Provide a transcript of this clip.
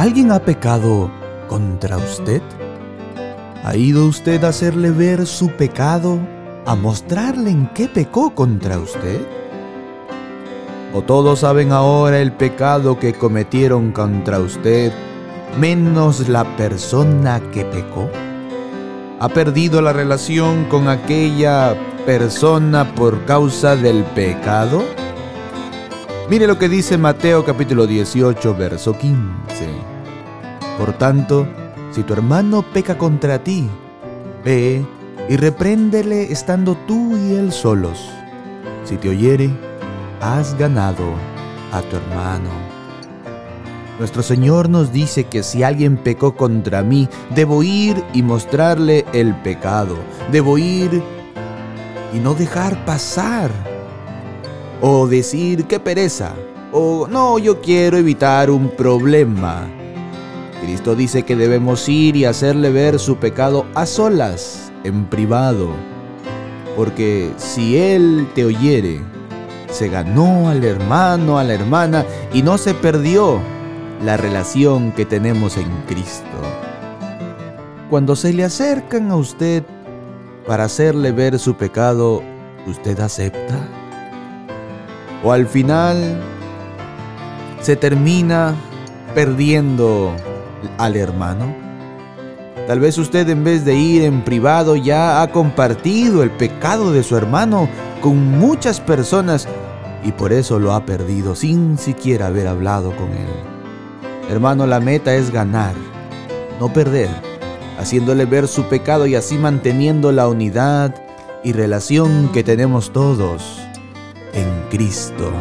¿Alguien ha pecado contra usted? ¿Ha ido usted a hacerle ver su pecado, a mostrarle en qué pecó contra usted? ¿O todos saben ahora el pecado que cometieron contra usted, menos la persona que pecó? ¿Ha perdido la relación con aquella persona por causa del pecado? Mire lo que dice Mateo capítulo 18, verso 15. Por tanto, si tu hermano peca contra ti, ve y repréndele estando tú y él solos. Si te oyere, has ganado a tu hermano. Nuestro Señor nos dice que si alguien pecó contra mí, debo ir y mostrarle el pecado. Debo ir y no dejar pasar. O decir, qué pereza. O no, yo quiero evitar un problema. Cristo dice que debemos ir y hacerle ver su pecado a solas, en privado, porque si Él te oyere, se ganó al hermano, a la hermana, y no se perdió la relación que tenemos en Cristo. Cuando se le acercan a usted para hacerle ver su pecado, ¿usted acepta? ¿O al final se termina perdiendo al hermano? Tal vez usted en vez de ir en privado ya ha compartido el pecado de su hermano con muchas personas y por eso lo ha perdido sin siquiera haber hablado con él. Hermano, la meta es ganar, no perder, haciéndole ver su pecado y así manteniendo la unidad y relación que tenemos todos en Cristo.